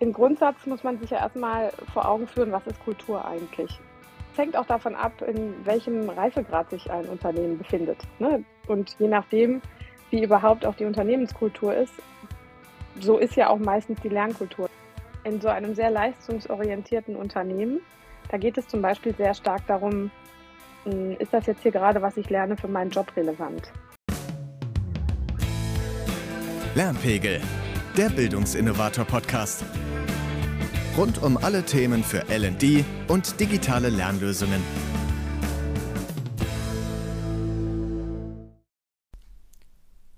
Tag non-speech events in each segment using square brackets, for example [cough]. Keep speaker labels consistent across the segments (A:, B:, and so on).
A: Im Grundsatz muss man sich ja erstmal vor Augen führen, was ist Kultur eigentlich? Es hängt auch davon ab, in welchem Reifegrad sich ein Unternehmen befindet. Ne? Und je nachdem, wie überhaupt auch die Unternehmenskultur ist, so ist ja auch meistens die Lernkultur. In so einem sehr leistungsorientierten Unternehmen, da geht es zum Beispiel sehr stark darum, hm, ist das jetzt hier gerade, was ich lerne, für meinen Job relevant?
B: Lernpegel, der Bildungsinnovator-Podcast. Rund um alle Themen für LD und digitale Lernlösungen.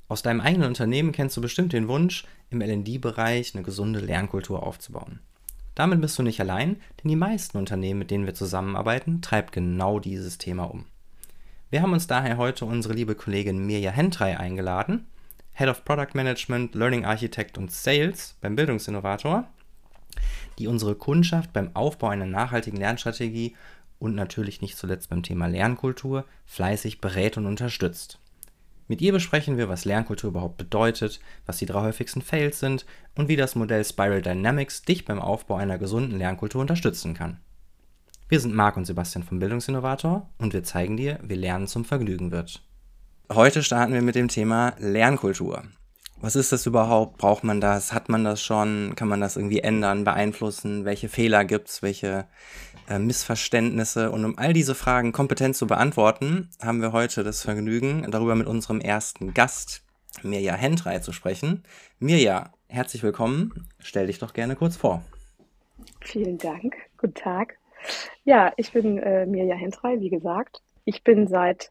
C: Aus deinem eigenen Unternehmen kennst du bestimmt den Wunsch, im LD-Bereich eine gesunde Lernkultur aufzubauen. Damit bist du nicht allein, denn die meisten Unternehmen, mit denen wir zusammenarbeiten, treibt genau dieses Thema um. Wir haben uns daher heute unsere liebe Kollegin Mirja Hentrey eingeladen, Head of Product Management, Learning Architect und Sales beim Bildungsinnovator, die unsere Kundschaft beim Aufbau einer nachhaltigen Lernstrategie und natürlich nicht zuletzt beim Thema Lernkultur fleißig berät und unterstützt. Mit ihr besprechen wir, was Lernkultur überhaupt bedeutet, was die drei häufigsten Fails sind und wie das Modell Spiral Dynamics dich beim Aufbau einer gesunden Lernkultur unterstützen kann. Wir sind Marc und Sebastian vom Bildungsinnovator und wir zeigen dir, wie Lernen zum Vergnügen wird. Heute starten wir mit dem Thema Lernkultur. Was ist das überhaupt? Braucht man das? Hat man das schon? Kann man das irgendwie ändern, beeinflussen? Welche Fehler gibt es? Welche äh, Missverständnisse? Und um all diese Fragen kompetent zu beantworten, haben wir heute das Vergnügen, darüber mit unserem ersten Gast, Mirja Hentrei, zu sprechen. Mirja, herzlich willkommen. Stell dich doch gerne kurz vor.
A: Vielen Dank. Guten Tag. Ja, ich bin äh, Mirja Hentrei, wie gesagt. Ich bin seit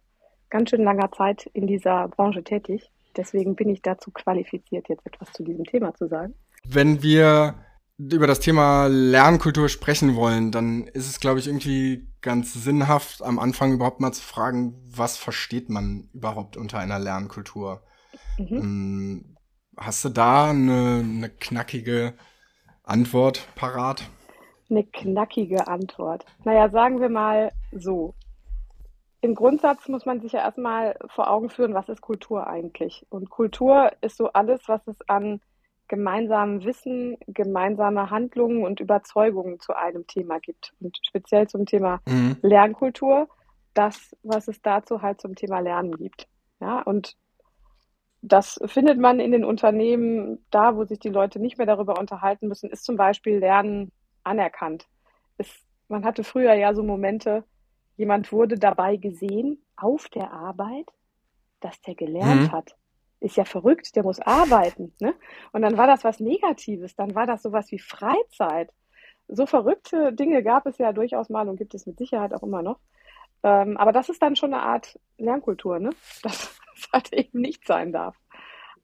A: ganz schön langer Zeit in dieser Branche tätig. Deswegen bin ich dazu qualifiziert, jetzt etwas zu diesem Thema zu sagen.
D: Wenn wir über das Thema Lernkultur sprechen wollen, dann ist es, glaube ich, irgendwie ganz sinnhaft, am Anfang überhaupt mal zu fragen, was versteht man überhaupt unter einer Lernkultur? Mhm. Ähm, hast du da eine, eine knackige Antwort parat?
A: Eine knackige Antwort. Naja, sagen wir mal so. Im Grundsatz muss man sich ja erstmal vor Augen führen, was ist Kultur eigentlich? Und Kultur ist so alles, was es an gemeinsamem Wissen, gemeinsame Handlungen und Überzeugungen zu einem Thema gibt. Und speziell zum Thema mhm. Lernkultur, das, was es dazu halt zum Thema Lernen gibt. Ja, und das findet man in den Unternehmen, da wo sich die Leute nicht mehr darüber unterhalten müssen, ist zum Beispiel Lernen anerkannt. Es, man hatte früher ja so Momente, jemand wurde dabei gesehen auf der Arbeit, dass der gelernt mhm. hat. Ist ja verrückt, der muss arbeiten. Ne? Und dann war das was Negatives, dann war das sowas wie Freizeit. So verrückte Dinge gab es ja durchaus mal und gibt es mit Sicherheit auch immer noch. Ähm, aber das ist dann schon eine Art Lernkultur, ne? [laughs] dass das halt eben nicht sein darf.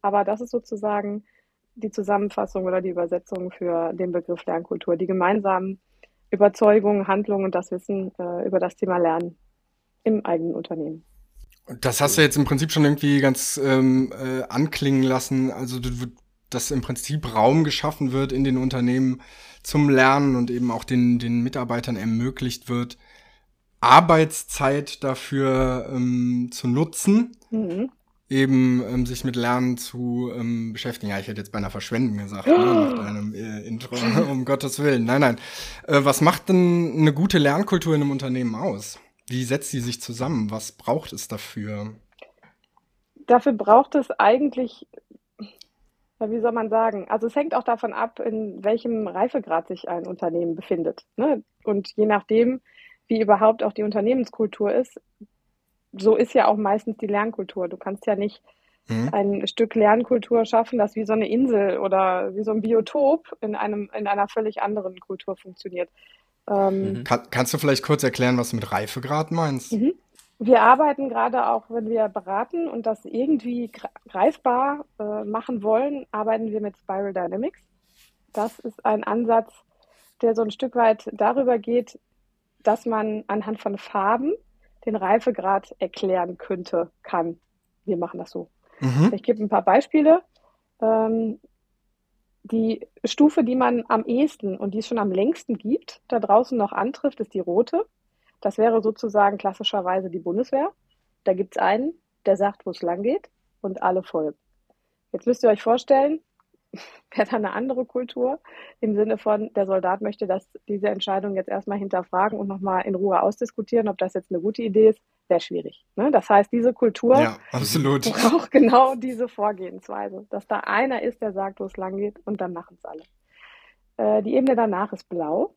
A: Aber das ist sozusagen die Zusammenfassung oder die Übersetzung für den Begriff Lernkultur, die gemeinsamen Überzeugung, Handlung und das Wissen äh, über das Thema Lernen im eigenen Unternehmen.
D: Das hast du jetzt im Prinzip schon irgendwie ganz ähm, äh, anklingen lassen. Also, dass im Prinzip Raum geschaffen wird in den Unternehmen zum Lernen und eben auch den, den Mitarbeitern ermöglicht wird, Arbeitszeit dafür ähm, zu nutzen. Mhm eben ähm, sich mit Lernen zu ähm, beschäftigen. Ja, ich hätte jetzt beinahe verschwenden gesagt, ne, nach deinem äh, Intro, [laughs] um Gottes Willen. Nein, nein. Äh, was macht denn eine gute Lernkultur in einem Unternehmen aus? Wie setzt sie sich zusammen? Was braucht es dafür?
A: Dafür braucht es eigentlich, wie soll man sagen, also es hängt auch davon ab, in welchem Reifegrad sich ein Unternehmen befindet. Ne? Und je nachdem, wie überhaupt auch die Unternehmenskultur ist, so ist ja auch meistens die Lernkultur. Du kannst ja nicht mhm. ein Stück Lernkultur schaffen, das wie so eine Insel oder wie so ein Biotop in, einem, in einer völlig anderen Kultur funktioniert.
D: Ähm, mhm. Kann, kannst du vielleicht kurz erklären, was du mit Reifegrad meinst? Mhm.
A: Wir arbeiten gerade auch, wenn wir beraten und das irgendwie greifbar äh, machen wollen, arbeiten wir mit Spiral Dynamics. Das ist ein Ansatz, der so ein Stück weit darüber geht, dass man anhand von Farben den Reifegrad erklären könnte, kann. Wir machen das so. Mhm. Ich gebe ein paar Beispiele. Ähm, die Stufe, die man am ehesten und die es schon am längsten gibt, da draußen noch antrifft, ist die rote. Das wäre sozusagen klassischerweise die Bundeswehr. Da gibt es einen, der sagt, wo es lang geht und alle folgen. Jetzt müsst ihr euch vorstellen, [laughs] wäre dann eine andere Kultur im Sinne von, der Soldat möchte dass diese Entscheidung jetzt erstmal hinterfragen und nochmal in Ruhe ausdiskutieren, ob das jetzt eine gute Idee ist, wäre schwierig. Ne? Das heißt, diese Kultur
D: ja, [laughs]
A: braucht genau diese Vorgehensweise, dass da einer ist, der sagt, wo es lang geht und dann machen es alle. Äh, die Ebene danach ist blau.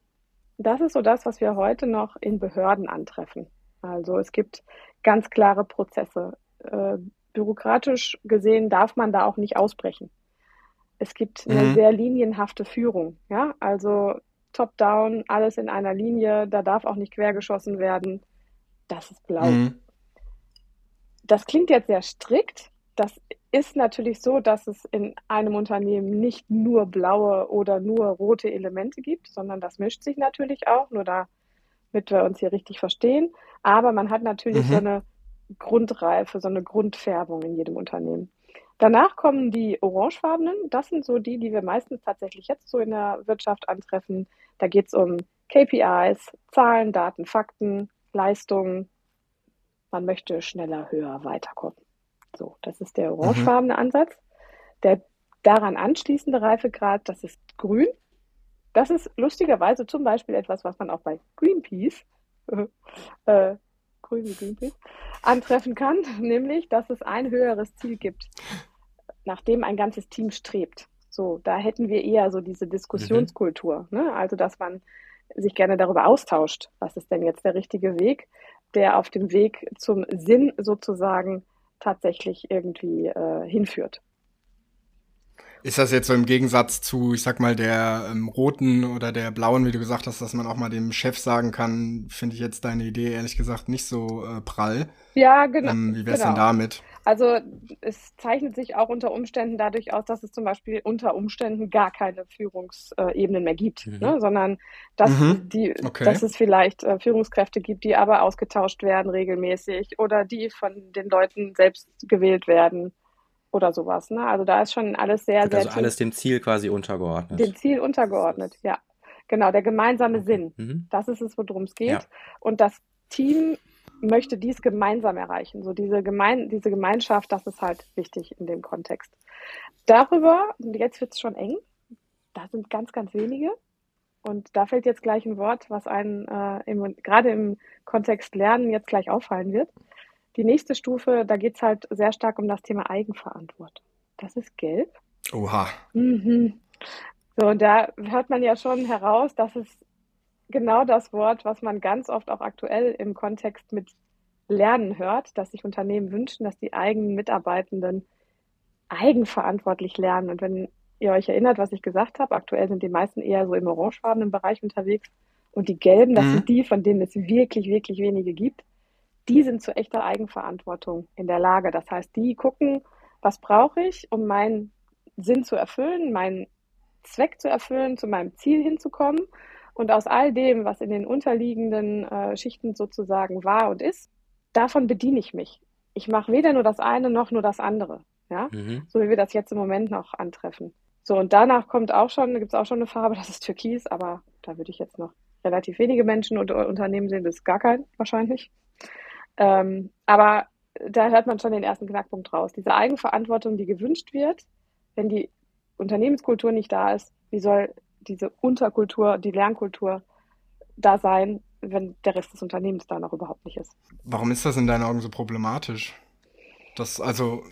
A: Das ist so das, was wir heute noch in Behörden antreffen. Also es gibt ganz klare Prozesse. Äh, bürokratisch gesehen darf man da auch nicht ausbrechen. Es gibt eine mhm. sehr linienhafte Führung. Ja, also top-down, alles in einer Linie. Da darf auch nicht quergeschossen werden. Das ist blau. Mhm. Das klingt jetzt sehr strikt. Das ist natürlich so, dass es in einem Unternehmen nicht nur blaue oder nur rote Elemente gibt, sondern das mischt sich natürlich auch, nur damit wir uns hier richtig verstehen. Aber man hat natürlich mhm. so eine Grundreife, so eine Grundfärbung in jedem Unternehmen. Danach kommen die orangefarbenen. Das sind so die, die wir meistens tatsächlich jetzt so in der Wirtschaft antreffen. Da geht es um KPIs, Zahlen, Daten, Fakten, Leistungen. Man möchte schneller, höher, weiterkommen. So, das ist der orangefarbene mhm. Ansatz. Der daran anschließende Reifegrad, das ist grün. Das ist lustigerweise zum Beispiel etwas, was man auch bei Greenpeace [laughs] äh, grün wie Greenpeace, antreffen kann, [laughs] nämlich, dass es ein höheres Ziel gibt, nach dem ein ganzes Team strebt. So, da hätten wir eher so diese Diskussionskultur, mhm. ne? also dass man sich gerne darüber austauscht, was ist denn jetzt der richtige Weg, der auf dem Weg zum Sinn sozusagen tatsächlich irgendwie äh, hinführt.
D: Ist das jetzt so im Gegensatz zu, ich sag mal, der ähm, roten oder der blauen, wie du gesagt hast, dass man auch mal dem Chef sagen kann, finde ich jetzt deine Idee ehrlich gesagt nicht so äh, prall.
A: Ja, genau.
D: Ähm, wie wär's
A: genau.
D: denn damit?
A: Also es zeichnet sich auch unter Umständen dadurch aus, dass es zum Beispiel unter Umständen gar keine Führungsebenen mehr gibt, mhm. ne? sondern dass, mhm. die, okay. dass es vielleicht äh, Führungskräfte gibt, die aber ausgetauscht werden regelmäßig oder die von den Leuten selbst gewählt werden oder sowas. Ne? Also da ist schon alles sehr,
C: also
A: sehr.
C: Also alles dem Ziel quasi untergeordnet.
A: Dem Ziel untergeordnet, ja. Genau, der gemeinsame Sinn. Mhm. Das ist es, worum es geht. Ja. Und das Team möchte dies gemeinsam erreichen. So diese, Gemein diese Gemeinschaft, das ist halt wichtig in dem Kontext. Darüber, und jetzt wird es schon eng, da sind ganz, ganz wenige. Und da fällt jetzt gleich ein Wort, was einen äh, gerade im Kontext Lernen jetzt gleich auffallen wird. Die nächste Stufe, da geht es halt sehr stark um das Thema Eigenverantwortung. Das ist gelb.
D: Oha.
A: Mhm. So, und da hört man ja schon heraus, dass es genau das Wort, was man ganz oft auch aktuell im Kontext mit Lernen hört, dass sich Unternehmen wünschen, dass die eigenen Mitarbeitenden eigenverantwortlich lernen. Und wenn ihr euch erinnert, was ich gesagt habe, aktuell sind die meisten eher so im orangefarbenen Bereich unterwegs und die gelben, das mhm. sind die, von denen es wirklich, wirklich wenige gibt die sind zu echter Eigenverantwortung in der Lage. Das heißt, die gucken, was brauche ich, um meinen Sinn zu erfüllen, meinen Zweck zu erfüllen, zu meinem Ziel hinzukommen. Und aus all dem, was in den unterliegenden äh, Schichten sozusagen war und ist, davon bediene ich mich. Ich mache weder nur das eine noch nur das andere. Ja? Mhm. So wie wir das jetzt im Moment noch antreffen. So, und danach kommt auch schon, gibt es auch schon eine Farbe, [laughs] das ist Türkis, aber da würde ich jetzt noch relativ wenige Menschen und Unternehmen sehen, das ist gar kein wahrscheinlich. Ähm, aber da hört man schon den ersten Knackpunkt raus. Diese Eigenverantwortung, die gewünscht wird, wenn die Unternehmenskultur nicht da ist, wie soll diese Unterkultur, die Lernkultur da sein, wenn der Rest des Unternehmens da noch überhaupt nicht ist?
D: Warum ist das in deinen Augen so problematisch? Das, also,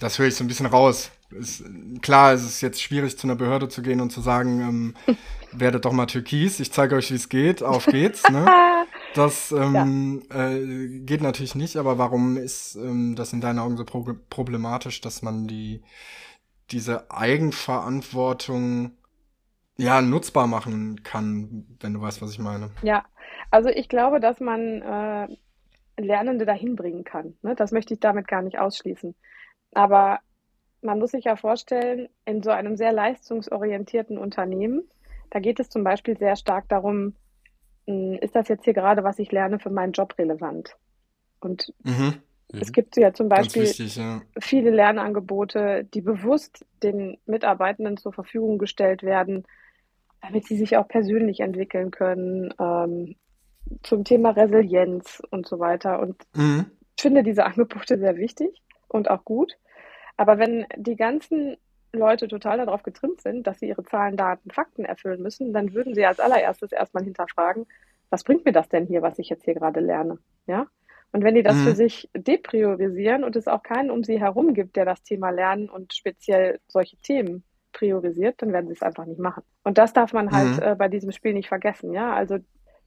D: das höre ich so ein bisschen raus. Ist, klar, es ist jetzt schwierig, zu einer Behörde zu gehen und zu sagen, ähm, [laughs] werdet doch mal Türkis, ich zeige euch, wie es geht, auf geht's. Ne? [laughs] Das ähm, ja. äh, geht natürlich nicht, aber warum ist ähm, das in deinen Augen so pro problematisch, dass man die diese Eigenverantwortung ja nutzbar machen kann, wenn du weißt, was ich meine?
A: Ja, also ich glaube, dass man äh, Lernende dahin bringen kann. Ne? Das möchte ich damit gar nicht ausschließen. Aber man muss sich ja vorstellen, in so einem sehr leistungsorientierten Unternehmen, da geht es zum Beispiel sehr stark darum, hm, ist das jetzt hier gerade, was ich lerne, für meinen Job relevant? Und mhm. es gibt ja zum Beispiel wichtig, ja. viele Lernangebote, die bewusst den Mitarbeitenden zur Verfügung gestellt werden, damit sie sich auch persönlich entwickeln können, ähm, zum Thema Resilienz und so weiter. Und mhm. ich finde diese Angebote sehr wichtig und auch gut. Aber wenn die ganzen Leute total darauf getrimmt sind, dass sie ihre Zahlen, Daten, Fakten erfüllen müssen, dann würden sie als allererstes erstmal hinterfragen, was bringt mir das denn hier, was ich jetzt hier gerade lerne? Ja? Und wenn die das mhm. für sich depriorisieren und es auch keinen um sie herum gibt, der das Thema Lernen und speziell solche Themen priorisiert, dann werden sie es einfach nicht machen. Und das darf man halt mhm. äh, bei diesem Spiel nicht vergessen. Ja, also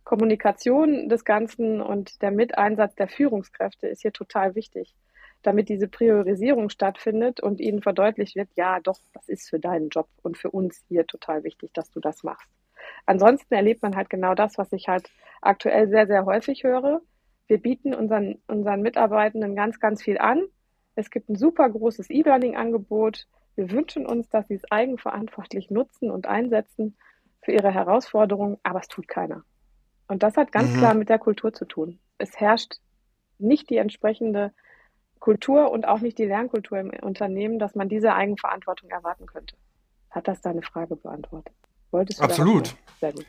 A: Kommunikation des Ganzen und der Miteinsatz der Führungskräfte ist hier total wichtig, damit diese Priorisierung stattfindet und ihnen verdeutlicht wird, ja, doch, das ist für deinen Job und für uns hier total wichtig, dass du das machst. Ansonsten erlebt man halt genau das, was ich halt aktuell sehr, sehr häufig höre. Wir bieten unseren, unseren Mitarbeitenden ganz, ganz viel an. Es gibt ein super großes E-Learning-Angebot. Wir wünschen uns, dass sie es eigenverantwortlich nutzen und einsetzen für ihre Herausforderungen, aber es tut keiner. Und das hat ganz mhm. klar mit der Kultur zu tun. Es herrscht nicht die entsprechende Kultur und auch nicht die Lernkultur im Unternehmen, dass man diese Eigenverantwortung erwarten könnte. Hat das deine Frage beantwortet?
D: Wolltest du Absolut. Sehr gut.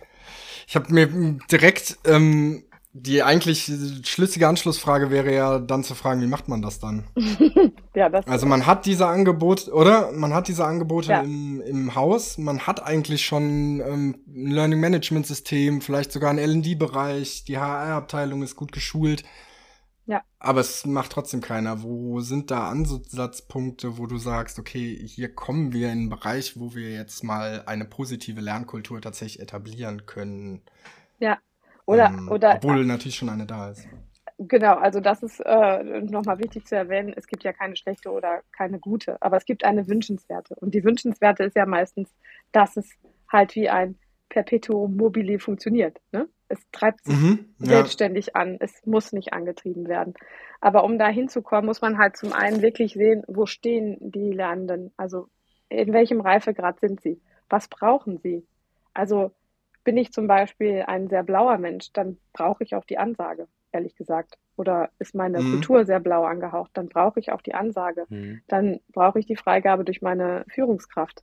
D: Ich habe mir direkt ähm, die eigentlich schlüssige Anschlussfrage wäre ja dann zu fragen, wie macht man das dann? [laughs] ja, das also man hat diese Angebote, oder? Man hat diese Angebote ja. im, im Haus. Man hat eigentlich schon ähm, ein Learning Management System, vielleicht sogar einen L&D-Bereich. Die HR-Abteilung ist gut geschult. Ja. Aber es macht trotzdem keiner. Wo sind da Ansatzpunkte, wo du sagst, okay, hier kommen wir in einen Bereich, wo wir jetzt mal eine positive Lernkultur tatsächlich etablieren können?
A: Ja,
D: oder, ähm, oder, obwohl natürlich schon eine da ist.
A: Genau, also das ist äh, nochmal wichtig zu erwähnen. Es gibt ja keine schlechte oder keine gute, aber es gibt eine wünschenswerte. Und die wünschenswerte ist ja meistens, dass es halt wie ein Perpetuum mobile funktioniert. Ne? Es treibt sich mhm, ja. selbstständig an. Es muss nicht angetrieben werden. Aber um da hinzukommen, muss man halt zum einen wirklich sehen, wo stehen die Lernenden? Also in welchem Reifegrad sind sie? Was brauchen sie? Also bin ich zum Beispiel ein sehr blauer Mensch, dann brauche ich auch die Ansage, ehrlich gesagt. Oder ist meine mhm. Kultur sehr blau angehaucht, dann brauche ich auch die Ansage. Mhm. Dann brauche ich die Freigabe durch meine Führungskraft.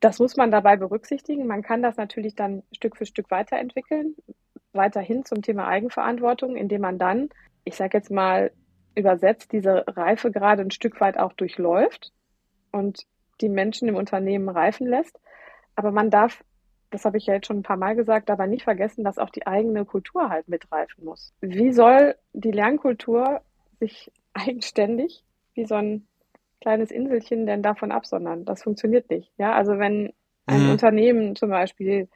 A: Das muss man dabei berücksichtigen. Man kann das natürlich dann Stück für Stück weiterentwickeln, weiterhin zum Thema Eigenverantwortung, indem man dann, ich sage jetzt mal, übersetzt diese Reife gerade ein Stück weit auch durchläuft und die Menschen im Unternehmen reifen lässt. Aber man darf das habe ich ja jetzt schon ein paar Mal gesagt, aber nicht vergessen, dass auch die eigene Kultur halt mitreifen muss. Wie soll die Lernkultur sich [laughs] eigenständig wie so ein kleines Inselchen denn davon absondern? Das funktioniert nicht. Ja, also wenn ein mhm. Unternehmen zum Beispiel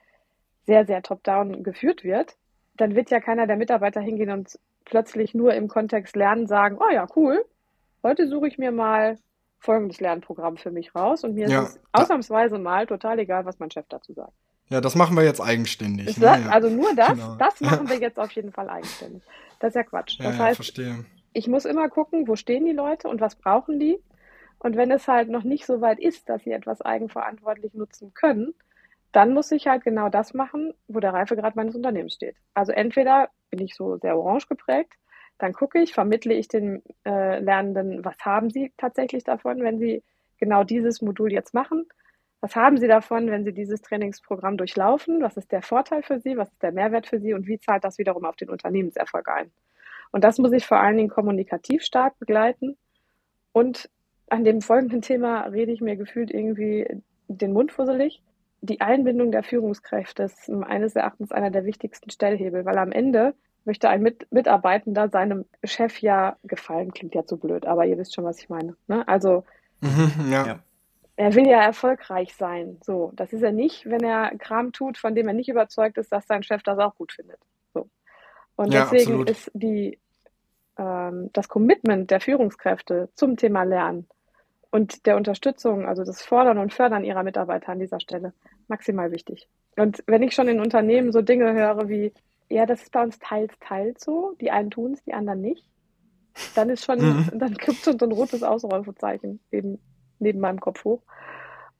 A: sehr, sehr top-down geführt wird, dann wird ja keiner der Mitarbeiter hingehen und plötzlich nur im Kontext Lernen sagen, oh ja, cool, heute suche ich mir mal folgendes Lernprogramm für mich raus und mir ja, ist es ausnahmsweise mal total egal, was mein Chef dazu sagt.
D: Ja, das machen wir jetzt eigenständig.
A: Ne? Ja. Also nur das, genau. das machen wir jetzt auf jeden Fall eigenständig. Das ist ja Quatsch. Das
D: ja, heißt, verstehe.
A: ich muss immer gucken, wo stehen die Leute und was brauchen die. Und wenn es halt noch nicht so weit ist, dass sie etwas eigenverantwortlich nutzen können, dann muss ich halt genau das machen, wo der Reifegrad meines Unternehmens steht. Also entweder bin ich so sehr orange geprägt, dann gucke ich, vermittle ich den äh, Lernenden, was haben sie tatsächlich davon, wenn sie genau dieses Modul jetzt machen was haben Sie davon, wenn Sie dieses Trainingsprogramm durchlaufen? Was ist der Vorteil für Sie? Was ist der Mehrwert für Sie? Und wie zahlt das wiederum auf den Unternehmenserfolg ein? Und das muss ich vor allen Dingen kommunikativ stark begleiten. Und an dem folgenden Thema rede ich mir gefühlt irgendwie den Mund fusselig. Die Einbindung der Führungskräfte ist meines Erachtens einer der wichtigsten Stellhebel, weil am Ende möchte ein Mit Mitarbeitender seinem Chef ja gefallen. Klingt ja zu blöd, aber ihr wisst schon, was ich meine. Ne? Also
D: mhm, ja. ja
A: er will ja erfolgreich sein. So, das ist er nicht, wenn er Kram tut, von dem er nicht überzeugt ist, dass sein Chef das auch gut findet. So. Und ja, deswegen absolut. ist die, ähm, das Commitment der Führungskräfte zum Thema Lernen und der Unterstützung, also das Fordern und Fördern ihrer Mitarbeiter an dieser Stelle maximal wichtig. Und wenn ich schon in Unternehmen so Dinge höre wie, ja, das ist bei uns teils, teils so, die einen tun es, die anderen nicht, dann ist schon, mhm. [laughs] dann gibt schon so ein rotes Ausrufezeichen eben neben meinem Kopf hoch.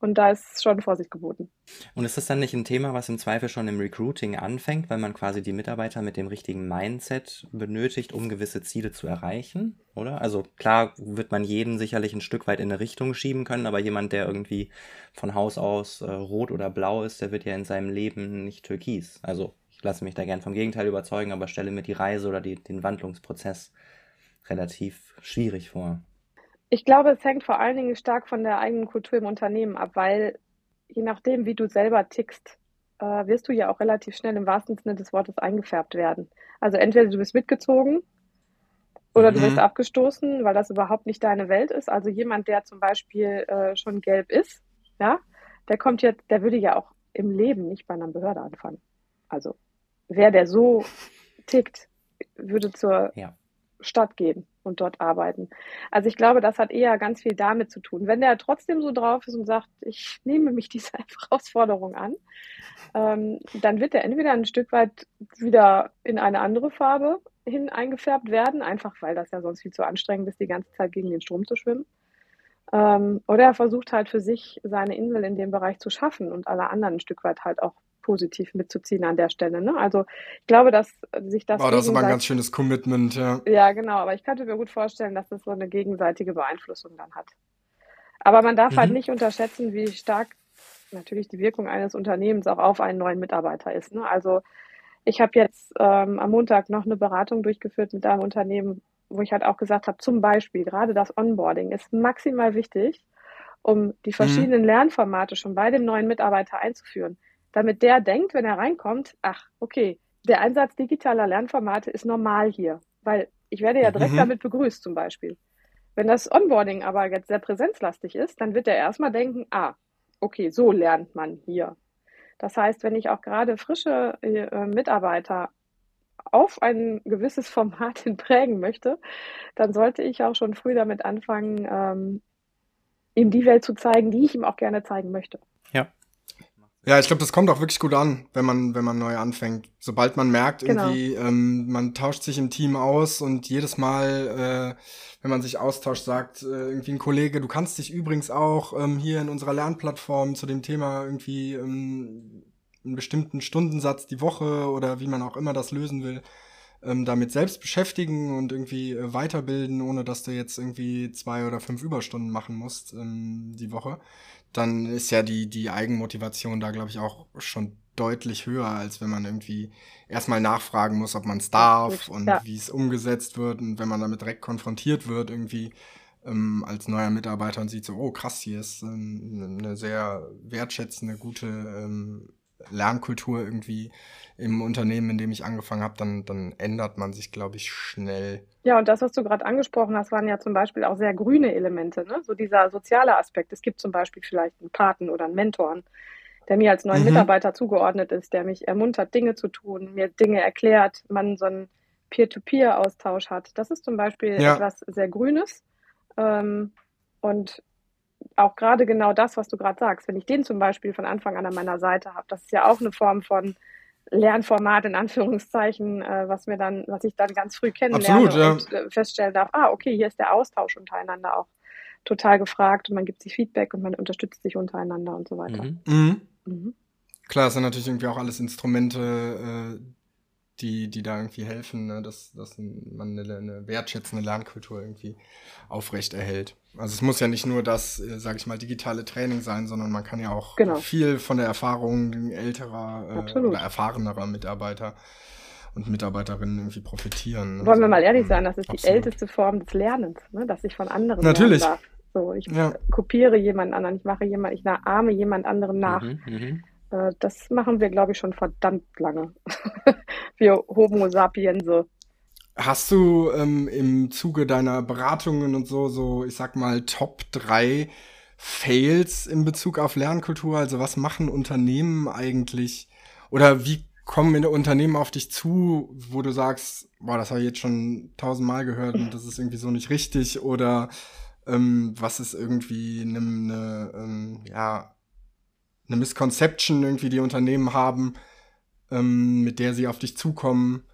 A: Und da ist schon Vorsicht geboten.
C: Und ist das dann nicht ein Thema, was im Zweifel schon im Recruiting anfängt, weil man quasi die Mitarbeiter mit dem richtigen Mindset benötigt, um gewisse Ziele zu erreichen? Oder? Also klar wird man jeden sicherlich ein Stück weit in eine Richtung schieben können, aber jemand, der irgendwie von Haus aus äh, rot oder blau ist, der wird ja in seinem Leben nicht türkis. Also ich lasse mich da gern vom Gegenteil überzeugen, aber stelle mir die Reise oder die, den Wandlungsprozess relativ schwierig vor.
A: Ich glaube, es hängt vor allen Dingen stark von der eigenen Kultur im Unternehmen ab, weil je nachdem, wie du selber tickst, äh, wirst du ja auch relativ schnell im wahrsten Sinne des Wortes eingefärbt werden. Also entweder du bist mitgezogen oder mhm. du wirst abgestoßen, weil das überhaupt nicht deine Welt ist. Also jemand, der zum Beispiel äh, schon gelb ist, ja, der kommt jetzt, der würde ja auch im Leben nicht bei einer Behörde anfangen. Also wer der so tickt, würde zur ja. Stadt gehen und dort arbeiten. Also ich glaube, das hat eher ganz viel damit zu tun. Wenn der trotzdem so drauf ist und sagt, ich nehme mich dieser [laughs] Herausforderung an, ähm, dann wird er entweder ein Stück weit wieder in eine andere Farbe hin eingefärbt werden, einfach weil das ja sonst viel zu anstrengend ist, die ganze Zeit gegen den Strom zu schwimmen. Ähm, oder er versucht halt für sich seine Insel in dem Bereich zu schaffen und alle anderen ein Stück weit halt auch positiv mitzuziehen an der Stelle. Ne? Also ich glaube, dass sich das.
D: Wow, das ist aber ein ganz schönes Commitment, ja.
A: Ja, genau, aber ich könnte mir gut vorstellen, dass das so eine gegenseitige Beeinflussung dann hat. Aber man darf halt mhm. halt nicht unterschätzen, wie stark natürlich die Wirkung eines Unternehmens auch auf einen neuen Mitarbeiter ist. Ne? Also ich habe jetzt ähm, am Montag noch eine Beratung durchgeführt mit einem Unternehmen, wo ich halt auch gesagt habe, zum Beispiel gerade das Onboarding ist maximal wichtig, um die mhm. verschiedenen mhm. Lernformate schon bei dem neuen Mitarbeiter einzuführen, damit der denkt, wenn er reinkommt, ach, okay, der Einsatz digitaler Lernformate ist normal hier, weil ich werde ja direkt mhm. damit begrüßt zum Beispiel. Wenn das Onboarding aber jetzt sehr präsenzlastig ist, dann wird er erstmal denken, ah, okay, so lernt man hier. Das heißt, wenn ich auch gerade frische äh, Mitarbeiter auf ein gewisses Format [laughs] hin prägen möchte, dann sollte ich auch schon früh damit anfangen, ähm, ihm die Welt zu zeigen, die ich ihm auch gerne zeigen möchte.
C: Ja.
D: Ich glaube, das kommt auch wirklich gut an, wenn man, wenn man neu anfängt. Sobald man merkt, genau. irgendwie, ähm, man tauscht sich im Team aus und jedes Mal, äh, wenn man sich austauscht, sagt äh, irgendwie ein Kollege, du kannst dich übrigens auch ähm, hier in unserer Lernplattform zu dem Thema irgendwie ähm, einen bestimmten Stundensatz die Woche oder wie man auch immer das lösen will, ähm, damit selbst beschäftigen und irgendwie äh, weiterbilden, ohne dass du jetzt irgendwie zwei oder fünf Überstunden machen musst ähm, die Woche dann ist ja die, die Eigenmotivation da, glaube ich, auch schon deutlich höher, als wenn man irgendwie erstmal nachfragen muss, ob man es darf und ja. wie es umgesetzt wird und wenn man damit direkt konfrontiert wird, irgendwie ähm, als neuer Mitarbeiter und sieht so, oh krass, hier ist ähm, eine sehr wertschätzende, gute ähm, Lernkultur irgendwie im Unternehmen, in dem ich angefangen habe, dann, dann ändert man sich, glaube ich, schnell.
A: Ja, und das, was du gerade angesprochen hast, waren ja zum Beispiel auch sehr grüne Elemente, ne? so dieser soziale Aspekt. Es gibt zum Beispiel vielleicht einen Paten oder einen Mentoren, der mir als neuen mhm. Mitarbeiter zugeordnet ist, der mich ermuntert, Dinge zu tun, mir Dinge erklärt, man so einen Peer-to-Peer-Austausch hat. Das ist zum Beispiel ja. etwas sehr Grünes. Ähm, und auch gerade genau das, was du gerade sagst, wenn ich den zum Beispiel von Anfang an an meiner Seite habe, das ist ja auch eine Form von Lernformat in Anführungszeichen, äh, was mir dann, was ich dann ganz früh kennenlerne Absolut, ja. und äh, feststellen darf, ah, okay, hier ist der Austausch untereinander auch total gefragt und man gibt sich Feedback und man unterstützt sich untereinander und so weiter. Mhm.
D: Mhm. Mhm. Klar, es sind natürlich irgendwie auch alles Instrumente, äh, die, die da irgendwie helfen, ne? dass, dass man eine, eine wertschätzende Lernkultur irgendwie aufrecht erhält. Also es muss ja nicht nur das, äh, sage ich mal, digitale Training sein, sondern man kann ja auch genau. viel von der Erfahrung älterer äh, oder erfahrenerer Mitarbeiter und Mitarbeiterinnen irgendwie profitieren.
A: Ne? Wollen wir mal ehrlich sein, das ist Absolut. die älteste Form des Lernens, ne? dass ich von anderen
D: Natürlich.
A: lernen darf. So, ich ja. kopiere jemand anderen, ich mache jemand, ich ahme jemand anderen nach. Mhm, mhm. Äh, das machen wir, glaube ich, schon verdammt lange. [laughs] wir Homo sapiens.
D: Hast du ähm, im Zuge deiner Beratungen und so, so, ich sag mal, Top 3 Fails in Bezug auf Lernkultur? Also was machen Unternehmen eigentlich? Oder wie kommen in Unternehmen auf dich zu, wo du sagst, boah, das habe ich jetzt schon tausendmal gehört und das ist irgendwie so nicht richtig? Oder ähm, was ist irgendwie eine, eine ähm, ja, eine Misconception irgendwie die Unternehmen haben, ähm, mit der sie auf dich zukommen.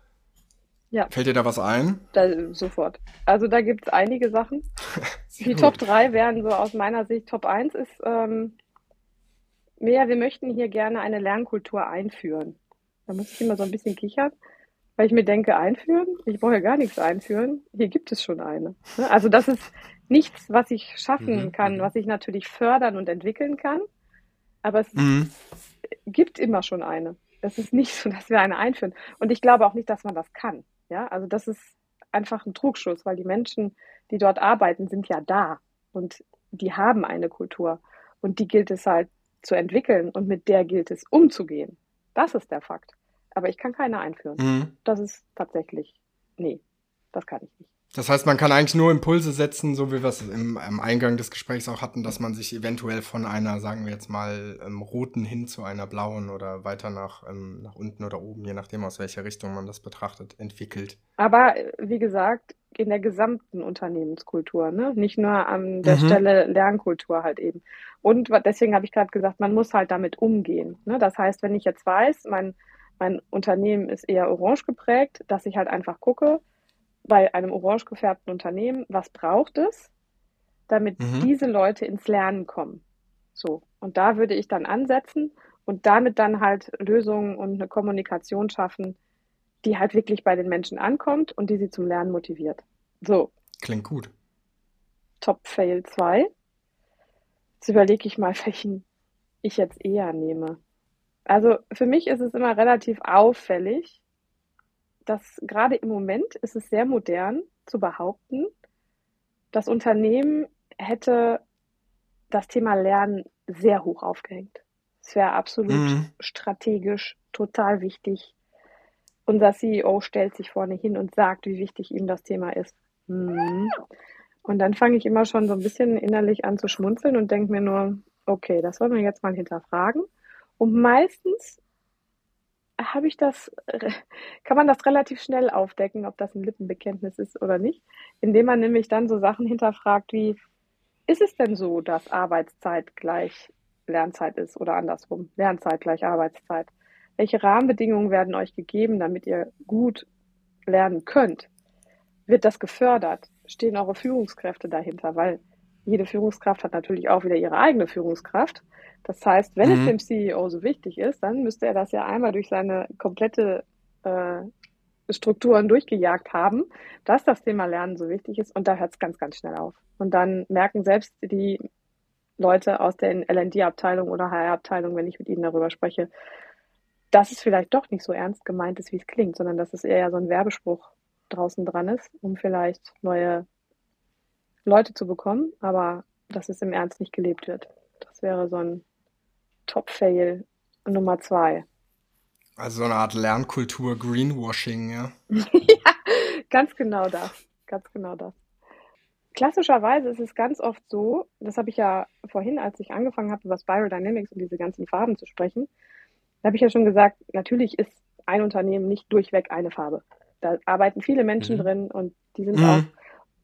D: Ja. Fällt dir da was ein?
A: Da, sofort. Also da gibt es einige Sachen. [laughs] die gut. Top 3 wären so aus meiner Sicht, Top 1 ist, ähm, mehr, wir möchten hier gerne eine Lernkultur einführen. Da muss ich immer so ein bisschen kichern, weil ich mir denke, einführen? Ich brauche ja gar nichts einführen. Hier gibt es schon eine. Ne? Also das ist nichts, was ich schaffen mhm. kann, mhm. was ich natürlich fördern und entwickeln kann. Aber es mhm. gibt immer schon eine. Es ist nicht so, [laughs] dass wir eine einführen. Und ich glaube auch nicht, dass man das kann. Ja, also das ist einfach ein Trugschluss, weil die Menschen, die dort arbeiten, sind ja da. und die haben eine Kultur und die gilt es halt zu entwickeln und mit der gilt es umzugehen. Das ist der Fakt. Aber ich kann keine einführen. Mhm. Das ist tatsächlich, nee, das kann ich nicht.
D: Das heißt, man kann eigentlich nur Impulse setzen, so wie wir es im, im, Eingang des Gesprächs auch hatten, dass man sich eventuell von einer, sagen wir jetzt mal, ähm, roten hin zu einer blauen oder weiter nach, ähm, nach unten oder oben, je nachdem, aus welcher Richtung man das betrachtet, entwickelt.
A: Aber wie gesagt, in der gesamten Unternehmenskultur, ne? nicht nur an der mhm. Stelle Lernkultur halt eben. Und deswegen habe ich gerade gesagt, man muss halt damit umgehen. Ne? Das heißt, wenn ich jetzt weiß, mein, mein Unternehmen ist eher orange geprägt, dass ich halt einfach gucke, bei einem orange gefärbten Unternehmen, was braucht es, damit mhm. diese Leute ins Lernen kommen. So. Und da würde ich dann ansetzen und damit dann halt Lösungen und eine Kommunikation schaffen, die halt wirklich bei den Menschen ankommt und die sie zum Lernen motiviert. So.
D: Klingt gut.
A: Top Fail 2. Jetzt überlege ich mal, [laughs] welchen ich jetzt eher nehme. Also für mich ist es immer relativ auffällig, dass gerade im Moment ist es sehr modern zu behaupten, das Unternehmen hätte das Thema Lernen sehr hoch aufgehängt. Es wäre absolut mhm. strategisch total wichtig. Unser CEO stellt sich vorne hin und sagt, wie wichtig ihm das Thema ist. Mhm. Und dann fange ich immer schon so ein bisschen innerlich an zu schmunzeln und denke mir nur, okay, das wollen wir jetzt mal hinterfragen. Und meistens habe ich das, [laughs] kann man das relativ schnell aufdecken, ob das ein Lippenbekenntnis ist oder nicht, indem man nämlich dann so Sachen hinterfragt wie, ist es denn so, dass Arbeitszeit gleich Lernzeit ist oder andersrum, Lernzeit gleich Arbeitszeit? Welche Rahmenbedingungen werden euch gegeben, damit ihr gut lernen könnt? Wird das gefördert? Stehen eure Führungskräfte dahinter? Weil jede Führungskraft hat natürlich auch wieder ihre eigene Führungskraft. Das heißt, wenn mhm. es dem CEO so wichtig ist, dann müsste er das ja einmal durch seine komplette äh, Strukturen durchgejagt haben, dass das Thema Lernen so wichtig ist und da hört es ganz, ganz schnell auf. Und dann merken selbst die Leute aus der LD-Abteilung oder HR-Abteilung, wenn ich mit ihnen darüber spreche, dass es vielleicht doch nicht so ernst gemeint ist, wie es klingt, sondern dass es eher so ein Werbespruch draußen dran ist, um vielleicht neue Leute zu bekommen, aber dass es im Ernst nicht gelebt wird. Das wäre so ein Top-Fail Nummer zwei.
D: Also so eine Art Lernkultur Greenwashing, ja? [laughs]
A: ja, ganz genau das. Ganz genau das. Klassischerweise ist es ganz oft so, das habe ich ja vorhin, als ich angefangen habe, über Spiral Dynamics und diese ganzen Farben zu sprechen, da habe ich ja schon gesagt, natürlich ist ein Unternehmen nicht durchweg eine Farbe. Da arbeiten viele Menschen mhm. drin und die sind mhm. auch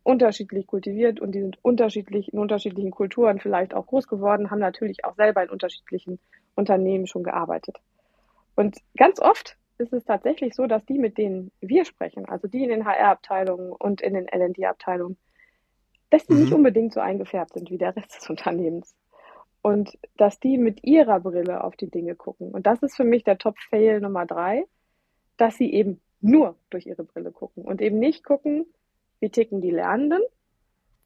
A: unterschiedlich kultiviert und die sind unterschiedlich in unterschiedlichen Kulturen vielleicht auch groß geworden, haben natürlich auch selber in unterschiedlichen Unternehmen schon gearbeitet. Und ganz oft ist es tatsächlich so, dass die, mit denen wir sprechen, also die in den HR-Abteilungen und in den LD-Abteilungen, dass die mhm. nicht unbedingt so eingefärbt sind wie der Rest des Unternehmens. Und dass die mit ihrer Brille auf die Dinge gucken. Und das ist für mich der Top-Fail Nummer drei, dass sie eben nur durch ihre Brille gucken und eben nicht gucken, wie ticken die Lernenden,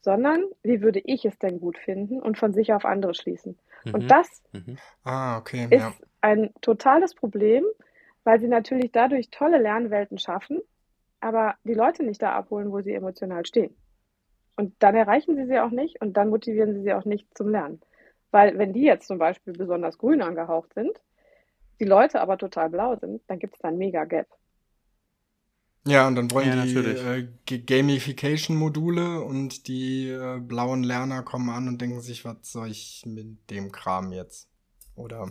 A: sondern wie würde ich es denn gut finden und von sich auf andere schließen. Mhm. Und das
D: mhm. ah, okay,
A: ist ja. ein totales Problem, weil sie natürlich dadurch tolle Lernwelten schaffen, aber die Leute nicht da abholen, wo sie emotional stehen. Und dann erreichen sie sie auch nicht und dann motivieren sie sie auch nicht zum Lernen. Weil wenn die jetzt zum Beispiel besonders grün angehaucht sind, die Leute aber total blau sind, dann gibt es da ein mega Gap.
D: Ja, und dann wollen ja, die äh, Gamification-Module und die äh, blauen Lerner kommen an und denken sich, was soll ich mit dem Kram jetzt? Oder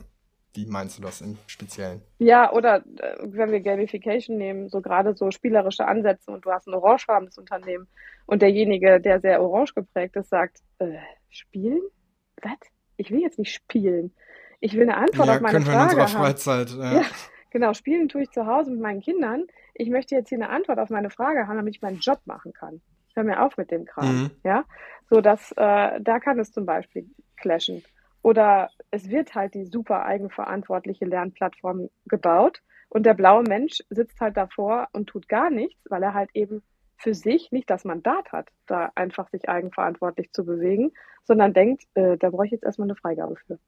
D: wie meinst du das im Speziellen?
A: Ja, oder äh, wenn wir Gamification nehmen, so gerade so spielerische Ansätze und du hast ein orangefarbenes Unternehmen und derjenige, der sehr orange geprägt ist, sagt, äh, spielen? Was? Ich will jetzt nicht spielen. Ich will eine Antwort
D: ja,
A: auf meine
D: können
A: Frage.
D: Wir in unserer Freizeit.
A: Ja. ja, genau. Spielen tue ich zu Hause mit meinen Kindern ich möchte jetzt hier eine Antwort auf meine Frage haben, damit ich meinen Job machen kann. Ich höre mir auf mit dem Kram. Mhm. Ja, so dass äh, da kann es zum Beispiel clashen. Oder es wird halt die super eigenverantwortliche Lernplattform gebaut und der blaue Mensch sitzt halt davor und tut gar nichts, weil er halt eben für sich nicht das Mandat hat, da einfach sich eigenverantwortlich zu bewegen, sondern denkt, äh, da brauche ich jetzt erstmal eine Freigabe für.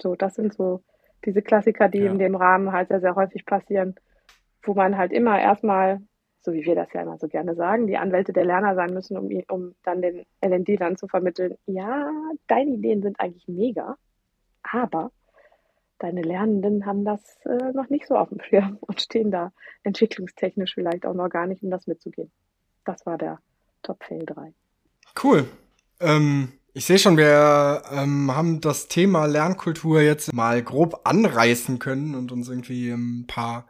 A: So, das sind so diese Klassiker, die ja. in dem Rahmen halt sehr, sehr häufig passieren wo man halt immer erstmal so wie wir das ja immer so gerne sagen, die Anwälte der Lerner sein müssen, um, um dann den LND dann zu vermitteln, ja, deine Ideen sind eigentlich mega, aber deine Lernenden haben das äh, noch nicht so auf dem Schirm [laughs] und stehen da entwicklungstechnisch vielleicht auch noch gar nicht, um das mitzugehen. Das war der Top Fail 3.
D: Cool. Ähm, ich sehe schon, wir ähm, haben das Thema Lernkultur jetzt mal grob anreißen können und uns irgendwie ein paar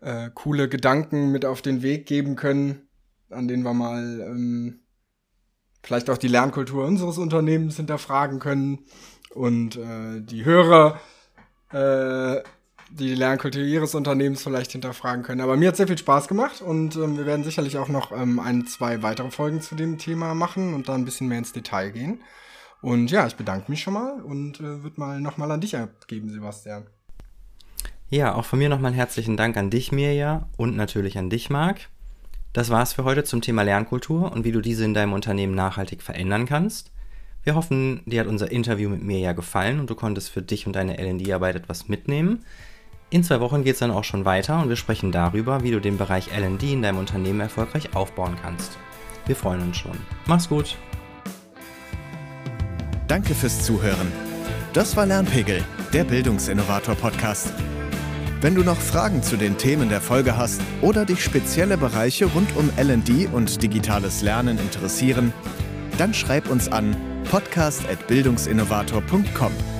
D: äh, coole Gedanken mit auf den Weg geben können, an denen wir mal ähm, vielleicht auch die Lernkultur unseres Unternehmens hinterfragen können und äh, die Hörer äh, die Lernkultur ihres Unternehmens vielleicht hinterfragen können. Aber mir hat sehr viel Spaß gemacht und ähm, wir werden sicherlich auch noch ähm, ein, zwei weitere Folgen zu dem Thema machen und da ein bisschen mehr ins Detail gehen. Und ja, ich bedanke mich schon mal und äh, würde mal nochmal an dich abgeben, Sebastian.
C: Ja, auch von mir nochmal herzlichen Dank an dich, Mirja, und natürlich an dich, Marc. Das war's für heute zum Thema Lernkultur und wie du diese in deinem Unternehmen nachhaltig verändern kannst. Wir hoffen, dir hat unser Interview mit Mirja gefallen und du konntest für dich und deine LD-Arbeit etwas mitnehmen. In zwei Wochen geht es dann auch schon weiter und wir sprechen darüber, wie du den Bereich LD in deinem Unternehmen erfolgreich aufbauen kannst. Wir freuen uns schon. Mach's gut.
B: Danke fürs Zuhören. Das war Lernpegel, der Bildungsinnovator-Podcast. Wenn du noch Fragen zu den Themen der Folge hast oder dich spezielle Bereiche rund um LD und digitales Lernen interessieren, dann schreib uns an podcast.bildungsinnovator.com